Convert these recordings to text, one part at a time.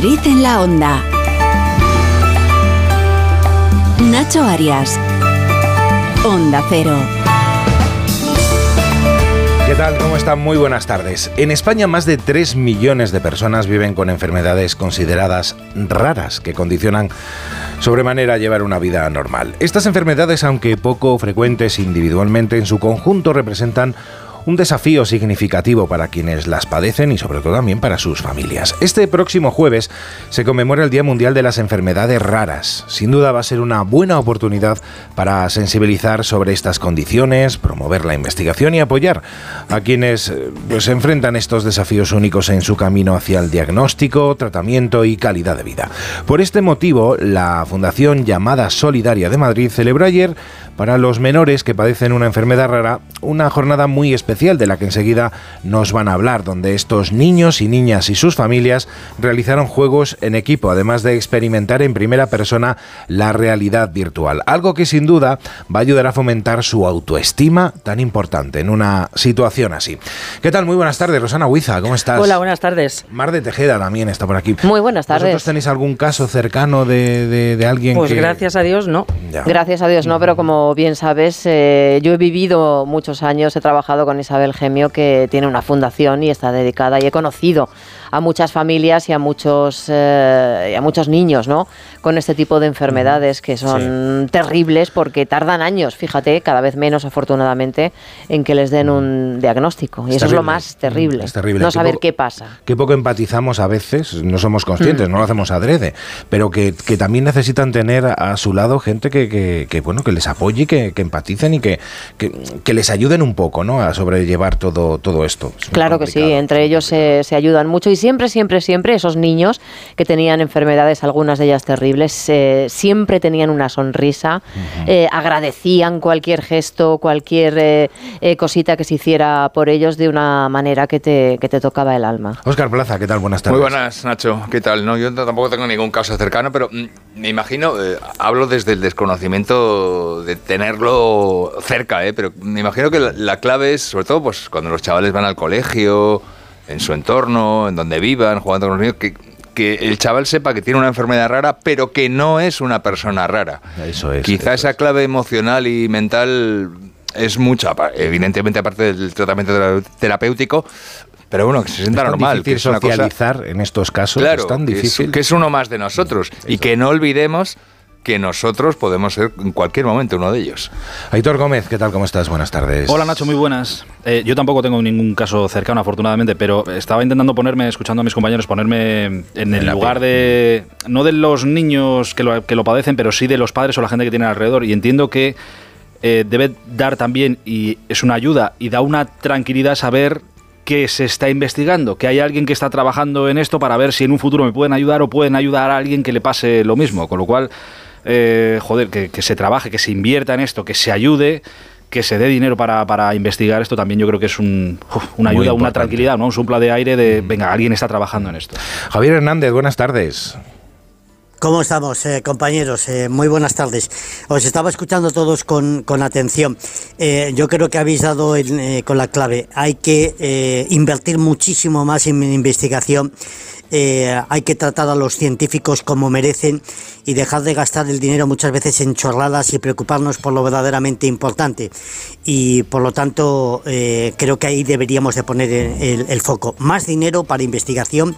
En la onda. Nacho Arias. Onda Cero. ¿Qué tal? ¿Cómo están? Muy buenas tardes. En España más de 3 millones de personas viven con enfermedades consideradas raras que condicionan sobremanera llevar una vida normal. Estas enfermedades, aunque poco frecuentes individualmente, en su conjunto representan un desafío significativo para quienes las padecen y sobre todo también para sus familias. Este próximo jueves se conmemora el Día Mundial de las Enfermedades Raras. Sin duda va a ser una buena oportunidad para sensibilizar sobre estas condiciones, promover la investigación y apoyar a quienes eh, pues, enfrentan estos desafíos únicos en su camino hacia el diagnóstico, tratamiento y calidad de vida. Por este motivo, la Fundación llamada Solidaria de Madrid celebró ayer para los menores que padecen una enfermedad rara una jornada muy especial de la que enseguida nos van a hablar, donde estos niños y niñas y sus familias realizaron juegos en equipo, además de experimentar en primera persona la realidad virtual, algo que sin duda va a ayudar a fomentar su autoestima tan importante en una situación así. ¿Qué tal? Muy buenas tardes, Rosana Huiza, ¿cómo estás? Hola, buenas tardes. Mar de Tejeda también está por aquí. Muy buenas tardes. ¿Vosotros tenéis algún caso cercano de, de, alguien pues que...? Pues gracias a Dios no. Ya. Gracias a Dios no, pero como bien sabes, eh, yo he vivido muchos años, he trabajado con Isabel Gemio, que tiene una fundación y está dedicada, y he conocido a muchas familias y a muchos, eh, y a muchos niños, ¿no? Con este tipo de enfermedades que son terribles porque tardan años, fíjate, cada vez menos afortunadamente, en que les den un diagnóstico. Y Es eso es lo terrible. más terrible. Es terrible. No Qué saber poco- qué pasa. Qué poco empatizamos a veces, no somos conscientes, no lo hacemos adrede, pero que, que también necesitan tener a su lado gente que, que- que, bueno que les apoye, que, que empaticen y que, que, que les ayuden un poco ¿no? a sobrellevar todo, todo esto. Es Claro que sí, entre ellos se, se ayudan mucho y siempre, siempre, siempre esos niños que tenían enfermedades, algunas de ellas terribles, eh, siempre tenían una sonrisa, eh, agradecían cualquier gesto, cualquier eh, eh, cosita que se hiciera por ellos de una manera que te, que te tocaba el alma. Óscar Plaza, ¿qué tal? Buenas tardes. Muy buenas, Nacho. ¿Qué tal? No, yo tampoco tengo ningún caso cercano, pero mm, me imagino, eh, hablo desde el desconocimiento de tenerlo cerca, eh, pero me imagino que la, la clave es, sobre todo, pues cuando los chavales van al colegio, en su entorno, en donde vivan, jugando con los niños, que, que el chaval sepa que tiene una enfermedad rara, pero que no es una persona rara. Eso es. Quizá eso esa es. clave emocional y mental es mucha, evidentemente aparte del tratamiento tera- terapéutico, pero bueno, que se sienta Es normal. que difícil es una cosa- socializar en estos casos, Claro, es tan que es- difícil. Que es, uno más de nosotros. Y que no olvidemos que nosotros podemos ser en cualquier momento uno de ellos. Aitor Gómez, ¿qué tal? ¿Cómo estás? Buenas tardes. Hola Nacho, muy buenas. Eh, yo tampoco tengo ningún caso cercano, afortunadamente, pero estaba intentando ponerme, escuchando a mis compañeros, ponerme en el la lugar piel. de, no de los niños que lo, que lo padecen, pero sí de los padres o la gente que tienen alrededor. Y entiendo que eh, debe dar también, y es una ayuda, y da una tranquilidad saber que se está investigando, que hay alguien que está trabajando en esto para ver si en un futuro me pueden ayudar o pueden ayudar a alguien que le pase lo mismo. Con lo cual, eh, joder, que, que se trabaje, que se invierta en esto, que se ayude, que se dé dinero para, para investigar esto, también yo creo que es un, uf, una ayuda, una tranquilidad, ¿no? un sopla de aire de, venga, alguien está trabajando en esto. Javier Hernández, buenas tardes. ¿Cómo estamos, eh, compañeros? Eh, muy buenas tardes. Os estaba escuchando todos con, con atención. Eh, yo creo que habéis dado eh, con la clave. Hay que eh, invertir muchísimo más en investigación. Eh, hay que tratar a los científicos como merecen y dejar de gastar el dinero muchas veces en chorradas y preocuparnos por lo verdaderamente importante. Y por lo tanto, creo que ahí deberíamos de poner el, el- el foco. Más dinero para investigación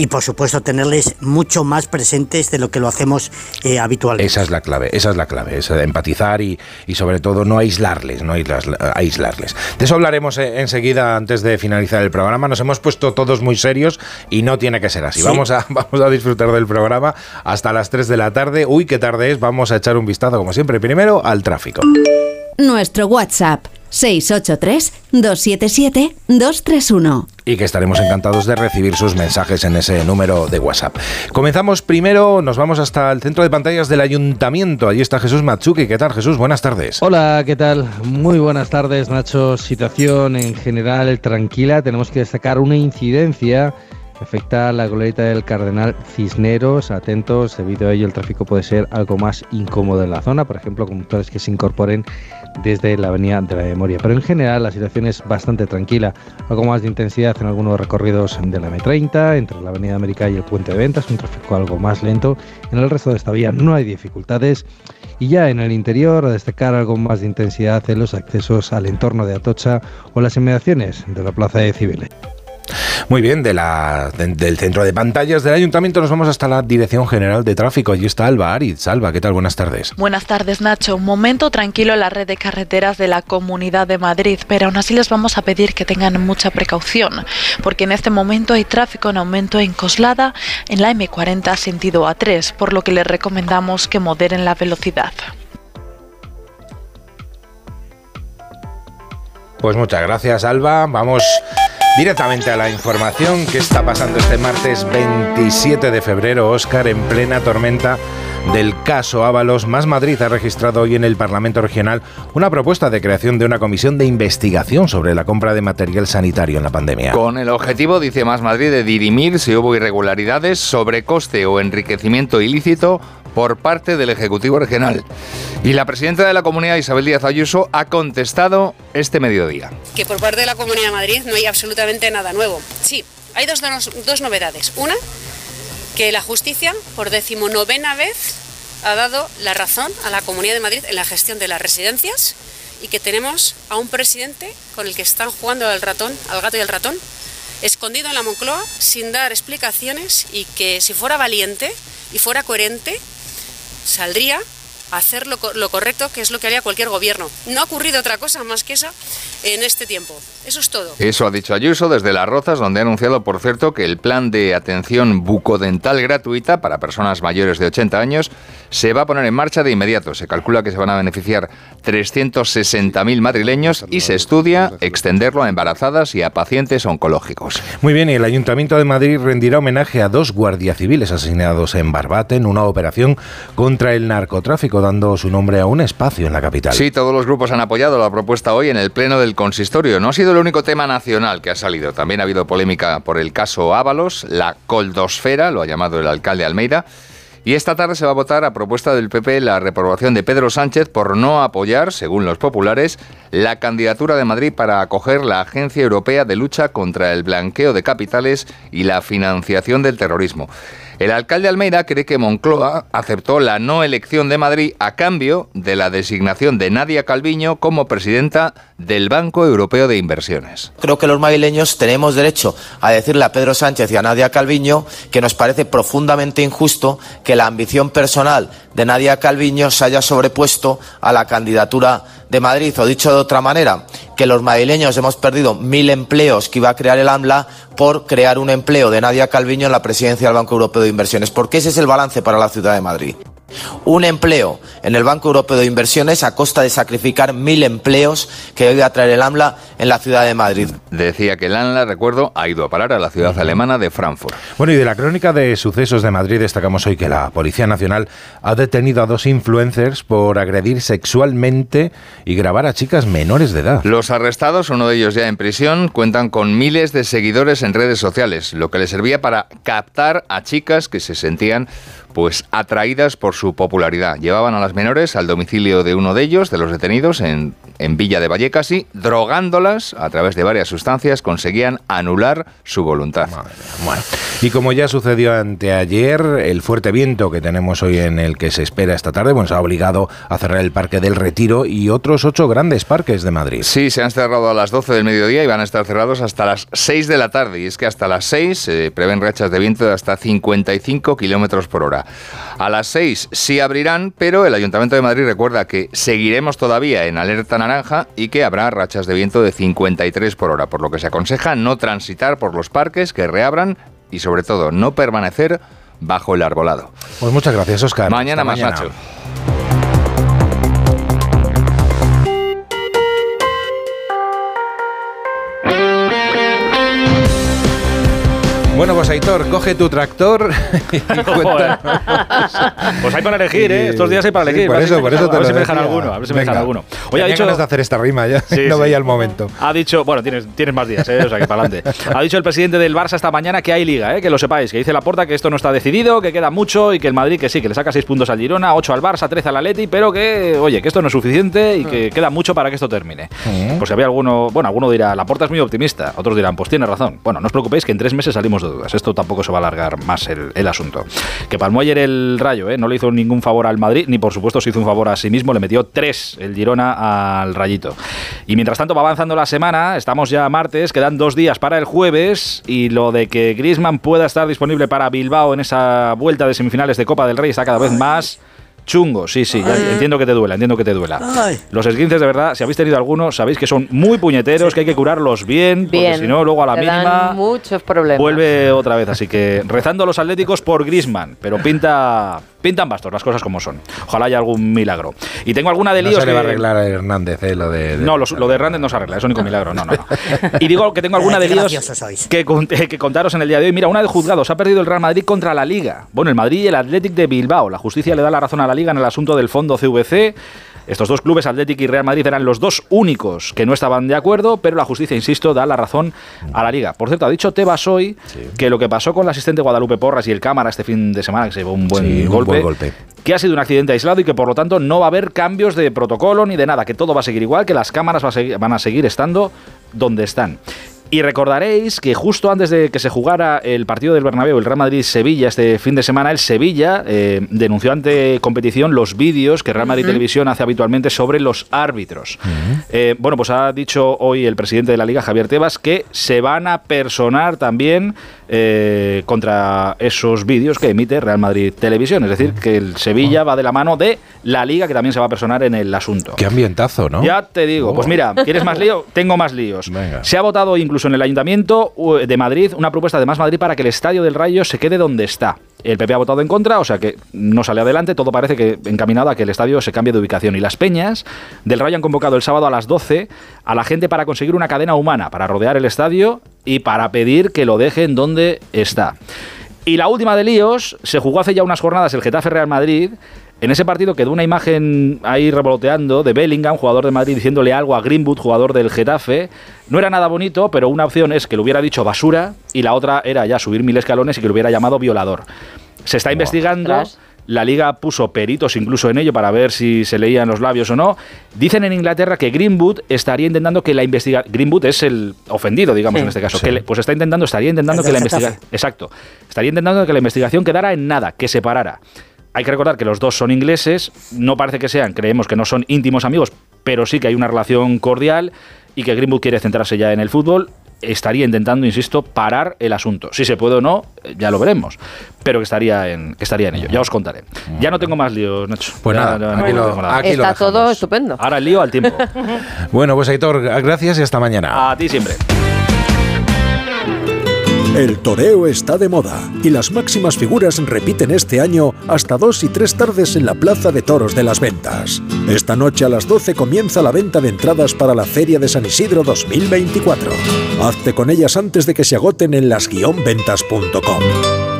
y por supuesto tenerles mucho más presentes de lo que lo hacemos eh, habitualmente. Esa es la clave, esa es la clave, es empatizar y, y sobre todo no aislarles, no aislarles. De eso hablaremos eh, enseguida antes de finalizar el programa. Nos hemos puesto todos muy serios y no tiene que ser así. Sí. Vamos, a, vamos a disfrutar del programa hasta las 3 de la tarde. Uy, qué tarde es. Vamos a echar un vistazo, como siempre, primero al tráfico. Nuestro WhatsApp 683-277-231. y que estaremos encantados de recibir sus mensajes en ese número de WhatsApp. Comenzamos primero, nos vamos hasta el centro de pantallas del ayuntamiento. Allí está Jesús Matsuki. ¿Qué tal, Jesús? Buenas tardes. Hola, ¿qué tal? Muy buenas tardes, Nacho. Situación en general tranquila. Tenemos que destacar una incidencia afecta la glorieta del Cardenal Cisneros. Atentos, debido a ello el tráfico puede ser algo más incómodo en la zona, por ejemplo, conductores que se incorporen desde la Avenida de la Memoria. Pero en general la situación es bastante tranquila, algo más de intensidad en algunos recorridos de la M30, entre la Avenida América y el Puente de Ventas, un tráfico algo más lento. En el resto de esta vía no hay dificultades. Y ya en el interior, a destacar algo más de intensidad en los accesos al entorno de Atocha o las inmediaciones de la Plaza de Civiles. Muy bien, de la, del centro de pantallas del ayuntamiento nos vamos hasta la Dirección General de Tráfico. Allí está Alba Ariz. Alba, ¿qué tal? Buenas tardes. Buenas tardes, Nacho. Un momento tranquilo en la red de carreteras de la Comunidad de Madrid, pero aún así les vamos a pedir que tengan mucha precaución, porque en este momento hay tráfico en aumento en Coslada, en la M40 sentido A3, por lo que les recomendamos que moderen la velocidad. Pues muchas gracias, Alba. Vamos directamente a la información que está pasando este martes 27 de febrero. Oscar, en plena tormenta del caso Ábalos, Más Madrid ha registrado hoy en el Parlamento Regional una propuesta de creación de una comisión de investigación sobre la compra de material sanitario en la pandemia. Con el objetivo, dice Más Madrid, de dirimir si hubo irregularidades, sobrecoste o enriquecimiento ilícito por parte del Ejecutivo Regional. Y la presidenta de la comunidad, Isabel Díaz Ayuso, ha contestado este mediodía. Que por parte de la Comunidad de Madrid no hay absolutamente nada nuevo. Sí, hay dos, dos novedades. Una, que la justicia, por decimonovena vez, ha dado la razón a la Comunidad de Madrid en la gestión de las residencias y que tenemos a un presidente con el que están jugando al ratón, al gato y al ratón, escondido en la Moncloa sin dar explicaciones y que si fuera valiente y fuera coherente saldría a hacer lo, correcto, que es lo que haría cualquier gobierno. No ha ocurrido otra cosa más que esa en este tiempo. Eso es todo. Eso ha dicho Ayuso desde Las Rozas, donde ha anunciado, por cierto, que el plan de atención bucodental gratuita para personas mayores de 80 años se va a poner en marcha de inmediato. Se calcula que se van a beneficiar 360.000 madrileños y se estudia extenderlo a embarazadas y a pacientes oncológicos. Muy bien, y el Ayuntamiento de Madrid rendirá homenaje a dos guardias civiles asesinados en Barbate en una operación contra el narcotráfico, dando su nombre a un espacio en la capital. Sí, todos los grupos han apoyado la propuesta hoy en el Pleno del Consistorio. No ha sido el único tema nacional que ha salido. También ha habido polémica por el caso Ábalos, la coldosfera, lo ha llamado el alcalde Almeida. Y esta tarde se va a votar a propuesta del PP la reprobación de Pedro Sánchez por no apoyar, según los populares, la candidatura de Madrid para acoger la Agencia Europea de Lucha contra el Blanqueo de Capitales y la Financiación del Terrorismo. El alcalde Almeida cree que Moncloa aceptó la no elección de Madrid a cambio de la designación de Nadia Calviño como presidenta del Banco Europeo de Inversiones. Creo que los madrileños tenemos derecho a decirle a Pedro Sánchez y a Nadia Calviño que nos parece profundamente injusto que la ambición personal de Nadia Calviño se haya sobrepuesto a la candidatura de Madrid. O dicho de otra manera, que los madrileños hemos perdido mil empleos que iba a crear el AMLA por crear un empleo de Nadia Calviño en la presidencia del Banco Europeo de Inversiones. Porque ese es el balance para la ciudad de Madrid un empleo en el Banco Europeo de Inversiones a costa de sacrificar mil empleos que hoy va a traer el AMLA en la ciudad de Madrid. Decía que el AMLA, recuerdo, ha ido a parar a la ciudad alemana de Frankfurt. Bueno, y de la crónica de sucesos de Madrid destacamos hoy que la Policía Nacional ha detenido a dos influencers por agredir sexualmente y grabar a chicas menores de edad. Los arrestados, uno de ellos ya en prisión, cuentan con miles de seguidores en redes sociales, lo que les servía para captar a chicas que se sentían pues atraídas por su popularidad. Llevaban a las menores al domicilio de uno de ellos, de los detenidos, en, en Villa de Vallecas y drogándolas a través de varias sustancias conseguían anular su voluntad. Bueno, y como ya sucedió anteayer, el fuerte viento que tenemos hoy en el que se espera esta tarde, bueno, se ha obligado a cerrar el Parque del Retiro y otros ocho grandes parques de Madrid. Sí, se han cerrado a las 12 del mediodía y van a estar cerrados hasta las 6 de la tarde. Y es que hasta las 6 se prevén rachas de viento de hasta 55 kilómetros por hora. A las 6 sí abrirán, pero el Ayuntamiento de Madrid recuerda que seguiremos todavía en alerta naranja y que habrá rachas de viento de 53 por hora, por lo que se aconseja no transitar por los parques que reabran y sobre todo no permanecer bajo el arbolado. Pues muchas gracias, Oscar. Mañana más, Nacho. Bueno, pues Aitor, coge tu tractor y. Pues hay para elegir, ¿eh? Estos días hay para Sí, elegir. por eso, por eso te a ver lo si me dejan alguno. A ver si me dejan alguno. Oye, ha dicho. ganas de hacer esta rima ya. Sí, no sí. veía el momento. Ha dicho, bueno, tienes, tienes más días, ¿eh? o sea que para adelante. Ha dicho el presidente del Barça esta mañana que hay liga, ¿eh? que lo sepáis, que dice la porta que esto no está decidido, que queda mucho y que el Madrid que sí, que le saca 6 puntos al Girona, 8 al Barça, 13 al Atleti, pero que, oye, que esto no es suficiente y que queda mucho para que esto termine. Pues si había alguno, bueno, alguno dirá, la porta es muy optimista, otros dirán, pues tiene razón. Bueno, no os preocupéis que en tres meses salimos de dudas, esto tampoco se va a alargar más el, el asunto. Que palmó ayer el Rayo, ¿eh? no le hizo ningún favor al Madrid, ni por supuesto se hizo un favor a sí mismo, le metió 3 el Girona al Rayito. Y mientras tanto va avanzando la semana, estamos ya martes, quedan dos días para el jueves y lo de que Griezmann pueda estar disponible para Bilbao en esa vuelta de semifinales de Copa del Rey está cada vez más chungo. Sí, sí, ya entiendo que te duela, entiendo que te duela. Ay. Los esguinces de verdad, si habéis tenido algunos, sabéis que son muy puñeteros, que hay que curarlos bien, porque si no luego a la te dan mínima muchos problemas. vuelve otra vez. Así que rezando a los atléticos por Griezmann, pero pinta pintan bastos las cosas como son. Ojalá haya algún milagro. Y tengo alguna de No líos se le va a arreglar a Hernández, ¿eh? Lo de. de- no, los- lo de Hernández no se arregla, es único milagro. No, no, no. Y digo que tengo alguna de líos que, cont- que contaros en el día de hoy. Mira, una de juzgados. Ha perdido el Real Madrid contra la Liga. Bueno, el Madrid y el Athletic de Bilbao. La justicia le da la razón a la Liga en el asunto del fondo CVC. Estos dos clubes, Athletic y Real Madrid, eran los dos únicos que no estaban de acuerdo, pero la justicia, insisto, da la razón a la Liga. Por cierto, ha dicho Tebas hoy que lo que pasó con el asistente Guadalupe Porras y el cámara este fin de semana, que se llevó un buen, Sí, un golpe, buen golpe. que ha sido un accidente aislado y que por lo tanto no va a haber cambios de protocolo ni de nada, que todo va a seguir igual, que las cámaras van a seguir estando donde están. Y recordaréis que justo antes de que se jugara el partido del Bernabéu, el Real Madrid-Sevilla, este fin de semana, el Sevilla eh, denunció ante competición los vídeos que Real Madrid Televisión hace habitualmente sobre los árbitros. Eh, bueno, pues ha dicho hoy el presidente de la Liga, Javier Tebas, que se van a personar también eh, contra esos vídeos que emite Real Madrid Televisión. Es decir, que el Sevilla va de la mano de la Liga, que también se va a personar en el asunto. Qué ambientazo, ¿no? Ya te digo, Oh. pues mira, ¿quieres más lío? Tengo más líos. Venga. Se ha votado incluso en el Ayuntamiento de Madrid una propuesta de Más Madrid para que el Estadio del Rayo se quede donde está. El PP ha votado en contra, o sea que no sale adelante, todo parece que encaminado a que el estadio se cambie de ubicación. Y las peñas del Rayo han convocado el sábado a las 12 a la gente para conseguir una cadena humana, para rodear el estadio y para pedir que lo dejen donde está. Y la última de líos, se jugó hace ya unas jornadas el Getafe Real Madrid. En ese partido quedó una imagen ahí revoloteando de Bellingham, jugador de Madrid, diciéndole algo a Greenwood, jugador del Getafe. No era nada bonito, pero una opción es que le hubiera dicho basura y la otra era ya subir mil escalones y que lo hubiera llamado violador. Se está investigando. La liga puso peritos incluso en ello para ver si se leían los labios o no. Dicen en Inglaterra que Greenwood estaría intentando que la investigación. Greenwood es el ofendido, digamos, Sí. en este caso. Sí. Que le- pues está intentando, estaría intentando que la investigación. Exacto. Estaría intentando que la investigación quedara en nada, que se parara. Hay que recordar que los dos son ingleses, no parece que sean, creemos que no son íntimos amigos, pero sí que hay una relación cordial y que Greenwood quiere centrarse ya en el fútbol. Estaría intentando, insisto, parar el asunto. Si se puede o no, ya lo veremos. Pero que estaría en, que estaría en ello. Ya os contaré. Ya no tengo más líos, Nacho. Pues Ya- nada, ya aquí no lo- aquí lo Está todo estupendo. Ahora el lío al tiempo. Bueno, pues Aitor, gracias y hasta mañana. A ti siempre. El toreo está de moda y las máximas figuras repiten este año hasta dos y tres tardes en la Plaza de Toros de las Ventas. Esta noche a las 12 comienza la venta de entradas para la Feria de San Isidro 2024. Hazte con ellas antes de que se agoten en las-ventas.com.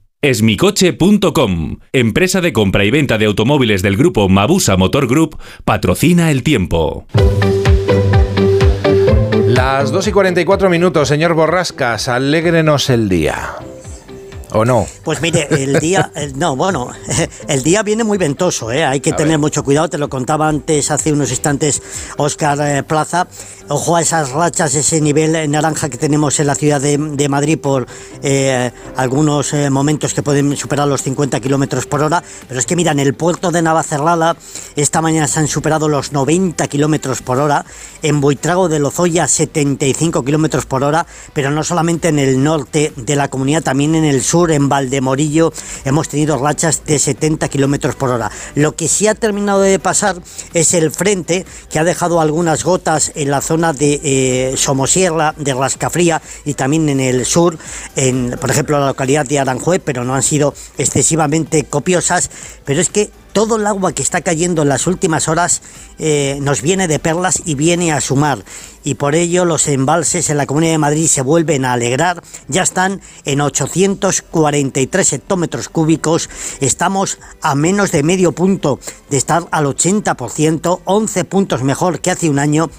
Esmicoche.com, empresa de compra y venta de automóviles del grupo Mabusa Motor Group, patrocina el tiempo. Las 2 y 44 minutos, señor Borrascas, alégrenos el día. ¿O no? Pues mire, el día, el- no, bueno, el día viene muy ventoso, ¿eh? hay que tener mucho cuidado, te lo contaba antes, hace unos instantes, Oscar Plaza. Ojo a esas rachas, ese nivel naranja que tenemos en la ciudad de, Madrid por eh, algunos eh, momentos que pueden superar los 50 kilómetros por hora. Pero es que mira, en el puerto de Navacerrada esta mañana se han superado los 90 kilómetros por hora. En Buitrago de Lozoya 75 kilómetros por hora. Pero no solamente en el norte de la comunidad, también en el sur, en Valdemorillo, hemos tenido rachas de 70 kilómetros por hora. Lo que sí ha terminado de pasar es el frente que ha dejado algunas gotas en la zona de eh, Somosierra, de Rascafría y también en el sur, en, por ejemplo, la localidad de Aranjuez, pero no han sido excesivamente copiosas. Pero es que todo el agua que está cayendo en las últimas horas eh, nos viene de perlas y viene a sumar. Y por ello los embalses en la Comunidad de Madrid se vuelven a alegrar. Ya están en 843 hectómetros cúbicos. Estamos a menos de medio punto de estar al 80%, 11 puntos mejor que hace un año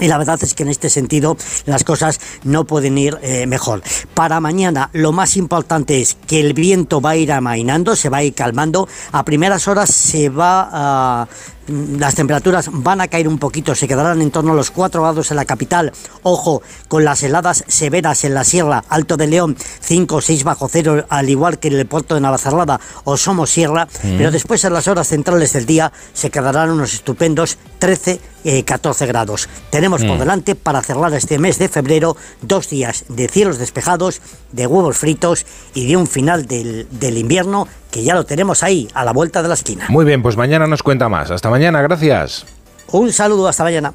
y la verdad es que en este sentido las cosas no pueden ir eh, mejor. Para mañana lo más importante es que el viento va a ir amainando, se va a ir calmando. A primeras horas se va a las temperaturas van a caer un poquito, se quedarán en torno a los 4 grados en la capital. Ojo, con las heladas severas en la Sierra, Alto de León, 5 o 6 bajo cero, al igual que en el puerto de Navacerrada o Somos Sierra, pero después en las horas centrales del día se quedarán unos estupendos 13, 14 eh, grados. Tenemos por delante para cerrar este mes de febrero dos días de cielos despejados, de huevos fritos y de un final del, del invierno que ya lo tenemos ahí, a la vuelta de la esquina. Muy bien, pues mañana nos cuenta más. Hasta mañana, gracias. Un saludo, hasta mañana.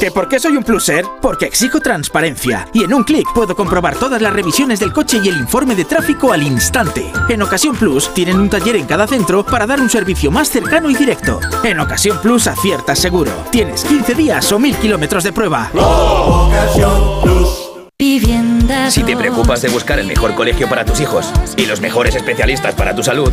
¿Que por qué soy un pluser? Porque exijo transparencia y en un clic puedo comprobar todas las revisiones del coche y el informe de tráfico al instante. En Ocasión Plus tienen un taller en cada centro para dar un servicio más cercano y directo. En Ocasión Plus aciertas seguro. Tienes 15 días o 1000 kilómetros de prueba. Si te preocupas de buscar el mejor colegio para tus hijos y los mejores especialistas para tu salud,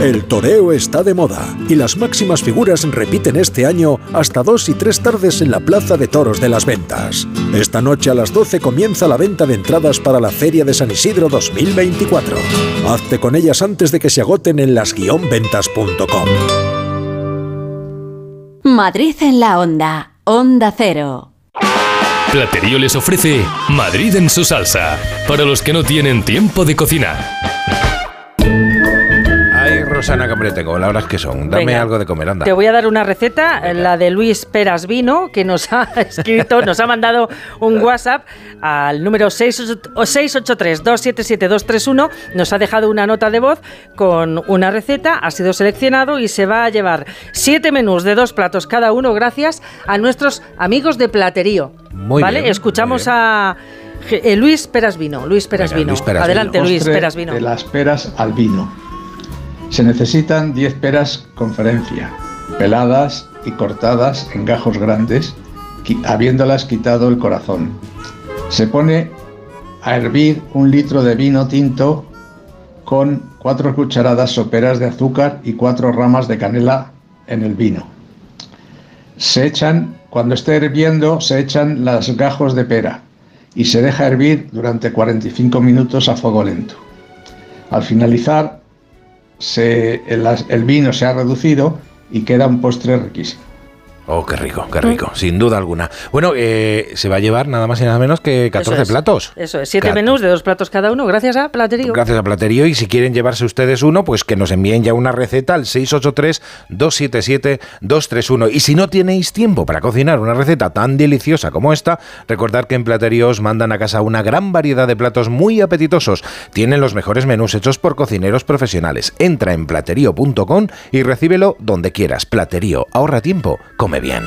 El toreo está de moda y las máximas figuras repiten este año hasta dos y tres tardes en la Plaza de Toros de las Ventas. Esta noche a las 12 comienza la venta de entradas para la Feria de San Isidro 2024. Hazte con ellas antes de que se agoten en las-ventas.com. Madrid en la onda, Onda Cero. Platerío les ofrece Madrid en su salsa, para los que no tienen tiempo de cocinar. Rosana tengo, la hora es que son. Dame algo de comer, anda. Te voy a dar una receta, la de Luis Peras Vino, que nos ha escrito, nos ha mandado un WhatsApp al número 683-277-231. Nos ha dejado una nota de voz con una receta, ha sido seleccionado y se va a llevar siete menús de dos platos cada uno gracias a nuestros amigos de Platerío. Muy ¿Vale? Escuchamos a... Eh, Luis Peras Vino. Luis Peras Vino. Adelante, Luis Peras Vino. De las peras al vino. Se necesitan 10 peras conferencia, peladas y cortadas en gajos grandes, habiéndolas quitado el corazón. Se pone a hervir un litro de vino tinto con 4 cucharadas soperas de azúcar y 4 ramas de canela en el vino. Se echan, cuando esté hirviendo, se echan los gajos de pera y se deja hervir durante 45 minutos a fuego lento. Al finalizar, el, vino se ha reducido y queda un postre riquísimo. Oh, qué rico, qué rico, sin duda alguna. Bueno, eh, se va a llevar nada más y nada menos que 14 Eso es. platos. Eso es, siete Cat- menús de dos platos cada uno, gracias a Platerío. Gracias a Platerío. Y si quieren llevarse ustedes uno, pues que nos envíen ya una receta al 683-277-231. Y si no tenéis tiempo para cocinar una receta tan deliciosa como esta, recordad que en Platerío os mandan a casa una gran variedad de platos muy apetitosos. Tienen los mejores menús hechos por cocineros profesionales. Entra en platerío.com y recíbelo donde quieras. Platerío, ahorra tiempo, come bien.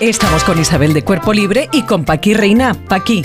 Estamos con Isabel de Cuerpo Libre y con Paqui Reina. Paqui,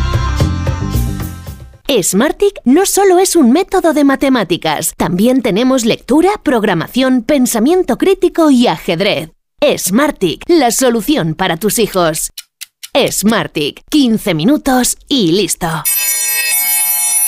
Smartic no solo es un método de matemáticas, también tenemos lectura, programación, pensamiento crítico y ajedrez. Smartic, la solución para tus hijos. Smartic, 15 minutos y listo.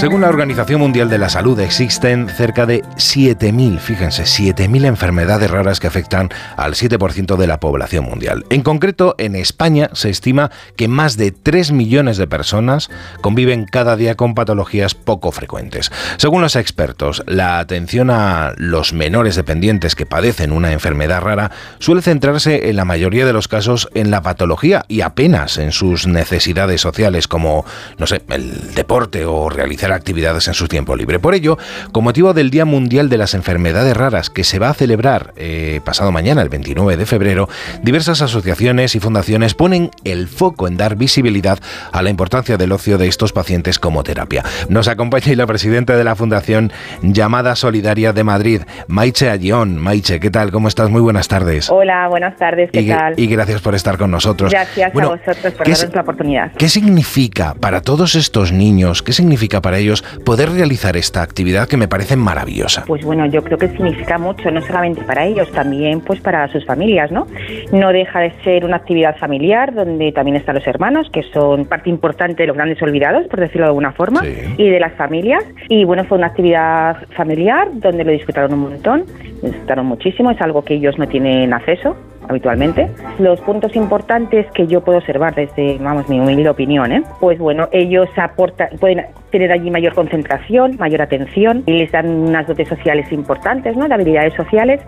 Según la Organización Mundial de la Salud, existen cerca de 7.000, fíjense, 7.000 enfermedades raras que afectan al 7% de la población mundial. En concreto, en España se estima que más de 3 millones de personas conviven cada día con patologías poco frecuentes. Según los expertos, la atención a los menores dependientes que padecen una enfermedad rara suele centrarse en la mayoría de los casos en la patología y apenas en sus necesidades sociales como, no sé, el deporte o realizar actividades en su tiempo libre. Por ello, con motivo del Día Mundial de las Enfermedades Raras que se va a celebrar eh, pasado mañana, el 29 de febrero, diversas asociaciones y fundaciones ponen el foco en dar visibilidad a la importancia del ocio de estos pacientes como terapia. Nos acompaña la presidenta de la Fundación Llamada Solidaria de Madrid, Maiche Ayón. Maiche, ¿qué tal? ¿Cómo estás? Muy buenas tardes. Hola, buenas tardes, ¿qué Y, tal? y gracias por estar con nosotros. Gracias Bueno, a vosotros por ¿qué darnos la oportunidad. ¿Qué significa para todos estos niños, qué significa para ellos poder realizar esta actividad que me parece maravillosa? Pues bueno, yo creo que significa mucho, no solamente para ellos, también pues para sus familias, ¿no? No deja de ser una actividad familiar donde también están los hermanos, que son parte importante de los grandes olvidados, por decirlo de alguna forma, y de las familias. Y bueno, fue una actividad familiar donde lo disfrutaron un montón, lo disfrutaron muchísimo, es algo que ellos no tienen acceso habitualmente. Los puntos importantes que yo puedo observar desde, vamos, mi humilde opinión, ¿eh? pues bueno, ellos aportan, pueden tener allí mayor concentración, mayor atención y les dan unas dotes sociales importantes, ¿no? De habilidades sociales,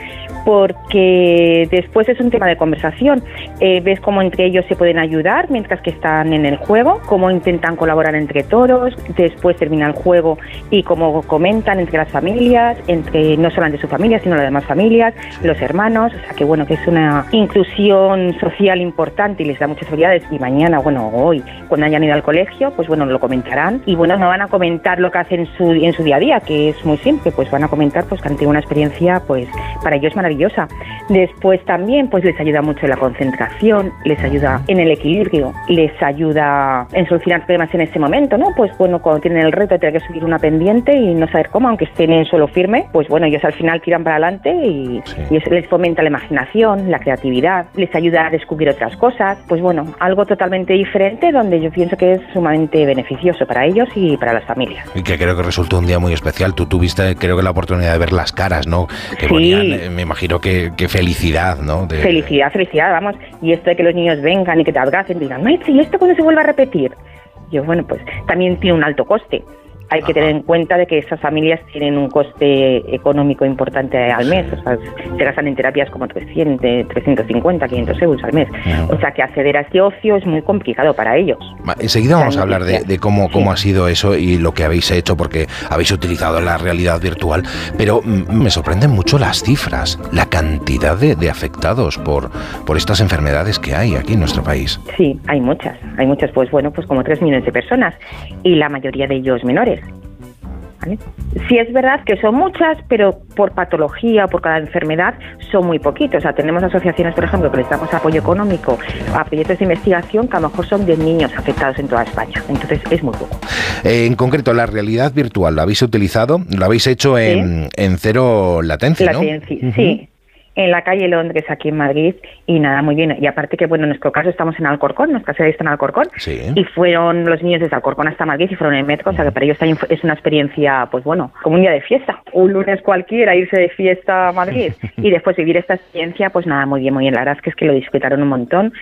porque después es un tema de conversación. Eh, ves cómo entre ellos se pueden ayudar mientras que están en el juego, cómo intentan colaborar entre todos, después termina el juego y cómo comentan entre las familias, entre no solamente su familia, sino las demás familias, los hermanos, o sea que bueno, que es una inclusión social importante y les da muchas habilidades y mañana, bueno, hoy, cuando hayan ido al colegio, pues bueno, lo comentarán y bueno, no van a comentar lo que hacen en su, en su día a día, que es muy simple, pues van a comentar pues que han tenido una experiencia pues para ellos maravillosa. Después también pues les ayuda mucho en la concentración, les ayuda en el equilibrio, les ayuda en solucionar problemas en ese momento, ¿no? Pues bueno, cuando tienen el reto de tener que subir una pendiente y no saber cómo, aunque estén en suelo firme, pues bueno, ellos al final tiran para adelante y, y eso les fomenta la imaginación, la creatividad, les ayuda a descubrir otras cosas, pues bueno, algo totalmente diferente donde yo pienso que es sumamente beneficioso para ellos y para las familias. Y que creo que resultó un día muy especial. Tú tuviste, creo que la oportunidad de ver las caras, ¿no? Que Sí. ponían, eh, me imagino que, que felicidad, ¿no? De- Felicidad, felicidad, vamos. Y esto de que los niños vengan y que te abracen y digan, ¿y esto cuando se vuelve a repetir? Yo, bueno, pues también tiene un alto coste. Hay que tener en cuenta de que esas familias tienen un coste económico importante al mes. O sea, se gastan en terapias como 300, 350, 500 euros al mes. O sea, que acceder a este ocio es muy complicado para ellos. Enseguida vamos a hablar de, sí. de cómo, cómo ha sido eso y lo que habéis hecho, porque habéis utilizado la realidad virtual, pero mm, me sorprenden mucho las cifras, la cantidad de, de afectados por, por estas enfermedades que hay aquí en nuestro país. Sí, hay muchas, hay muchas, pues bueno, pues como 3 millones de personas y la mayoría de ellos menores. ¿Vale? Sí es verdad que son muchas, pero por patología o por cada enfermedad son muy poquitos. O sea, tenemos asociaciones, por ejemplo, que les damos apoyo económico a proyectos de investigación que a lo mejor son de niños afectados en toda España. Entonces es muy poco. Eh, en concreto, la realidad virtual, ¿la habéis utilizado? Lo habéis hecho en, en cero latencia, ¿no? Latencia, sí. En la calle Londres, aquí en Madrid, y nada, muy bien. Y aparte que, bueno, en nuestro caso estamos en Alcorcón, nuestra sede está en Alcorcón, Sí. y fueron los niños desde Alcorcón hasta Madrid y fueron en metro, o sea que para ellos es una experiencia, pues bueno, como un día de fiesta. Un lunes cualquiera irse de fiesta a Madrid y después vivir esta experiencia, pues nada, muy bien, muy bien. La verdad es que es que lo disfrutaron un montón.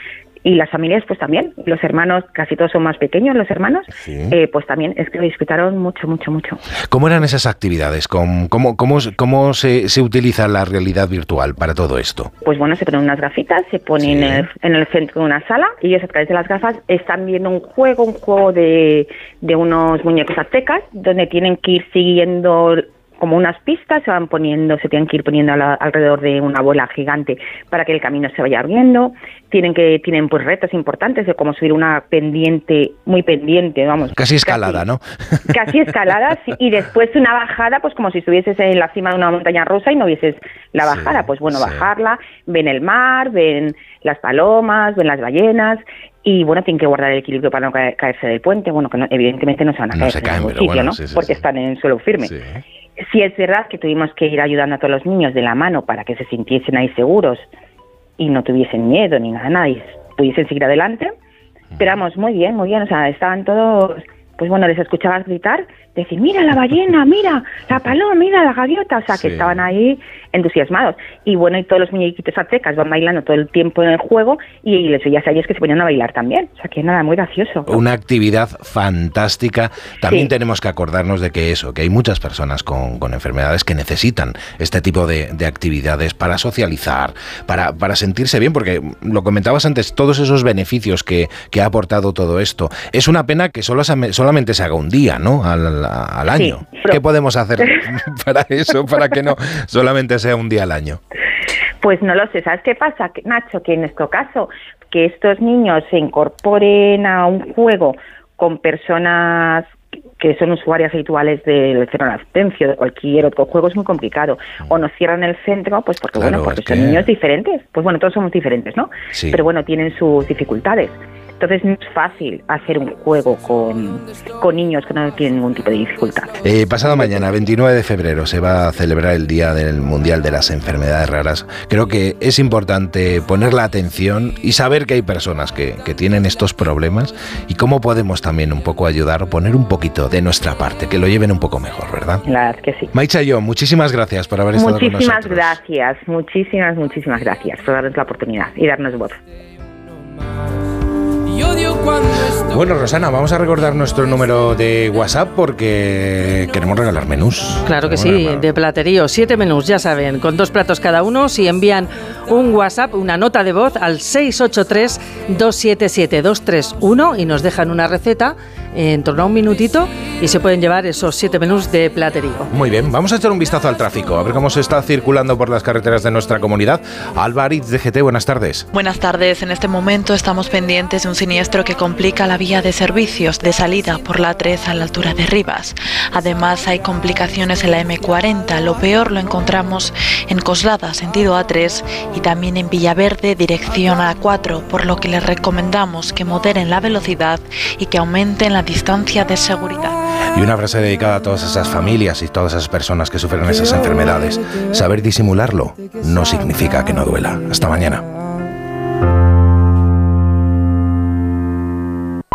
Y las familias, pues también, los hermanos, casi todos son más pequeños los hermanos, eh, pues también es que lo disfrutaron mucho, mucho, mucho. ¿Cómo eran esas actividades? ¿Cómo, cómo, cómo, cómo se, se utiliza la realidad virtual para todo esto? pues bueno, se ponen unas gafitas, se ponen en, el, en el centro de una sala y ellos a través de las gafas están viendo un juego, un juego de, de unos muñecos aztecas, donde tienen que ir siguiendo como unas pistas, se van poniendo, se tienen que ir poniendo a la- alrededor de una bola gigante para que el camino se vaya abriendo, tienen que tienen pues retos importantes de cómo subir una pendiente, muy pendiente, vamos, Casi escalada, ¿no? casi escaladas y después una bajada, pues como si estuvieses en la cima de una montaña rusa y no vieses la bajada. Pues bueno, bajarla, ven el mar, ven las palomas, ven las ballenas y bueno, tienen que guardar el equilibrio para no caer- caerse del puente. Bueno, que no- evidentemente no se van a No caer se en ningún sitio, bueno, ¿no? Porque están en suelo firme. Sí es verdad que tuvimos que ir ayudando a todos los niños de la mano para que se sintiesen ahí seguros y no tuviesen miedo ni nada, nada, y pudiesen seguir adelante. Pero vamos, muy bien, muy bien, o sea, estaban todos, pues bueno, les escuchabas gritar, decir, mira la ballena, mira la paloma, mira la gaviota, o sea, que estaban ahí entusiasmados. Y bueno, y todos los muñequitos aztecas van bailando todo el tiempo en el juego y les veías a ellos que se ponían a bailar también, o sea, que nada, muy gracioso. Una actividad fantástica. También Sí. tenemos que acordarnos de que eso, que hay muchas personas con, con enfermedades que necesitan este tipo de, de actividades para socializar, para, para sentirse bien, porque lo comentabas antes, todos esos beneficios que, que ha aportado todo esto. Es una pena que solo solamente se haga un día, ¿no? Al, al año. ¿Qué podemos hacer para eso, para que no solamente sea un día al año? Pues no lo sé, ¿sabes qué pasa, Nacho? Que en nuestro caso, que estos niños se incorporen a un juego con personas que son usuarias habituales del cero latencia o de cualquier otro juego es muy complicado. O nos cierran el centro, pues porque Claro, bueno, porque son que- niños diferentes. Pues bueno, todos somos diferentes, ¿no? Sí. Pero bueno, tienen sus dificultades. Entonces no es fácil hacer un juego con, con niños que no tienen ningún tipo de dificultad. Eh, pasado mañana, 29 de febrero, se va a celebrar el Día del Mundial de las Enfermedades Raras. Creo que es importante poner la atención y saber que hay personas que, que tienen estos problemas y cómo podemos también un poco ayudar o poner un poquito de nuestra parte, que lo lleven un poco mejor, ¿verdad? La verdad que sí. Maicha yo, muchísimas gracias por haber estado con Muchísimas nosotros. gracias, muchísimas, muchísimas gracias por darnos la oportunidad y darnos voz. Bueno, Rosana, vamos a recordar nuestro número de WhatsApp porque queremos regalar menús. Claro que sí, regalar- de platerío, siete menús, ya saben, con dos platos cada uno. Si envían un WhatsApp, una nota de voz al 683-277-231 y nos dejan una receta en torno a un minutito, y se pueden llevar esos siete menús de platerío. Muy bien, vamos a echar un vistazo al tráfico, a ver cómo se está circulando por las carreteras de nuestra comunidad. Álvarez de GT, buenas tardes. Buenas tardes, en este momento estamos pendientes de un siniestro que complica la vía de servicios de salida por la 3 a la altura de Rivas. Además hay complicaciones en la M40, lo peor lo encontramos en Coslada, sentido A3 y también en Villaverde, dirección A4, por lo que les recomendamos que moderen la velocidad y que aumenten la distancia de seguridad. Y una frase dedicada a todas esas familias y todas esas personas que sufren esas enfermedades. Saber disimularlo no significa que no duela. Hasta mañana.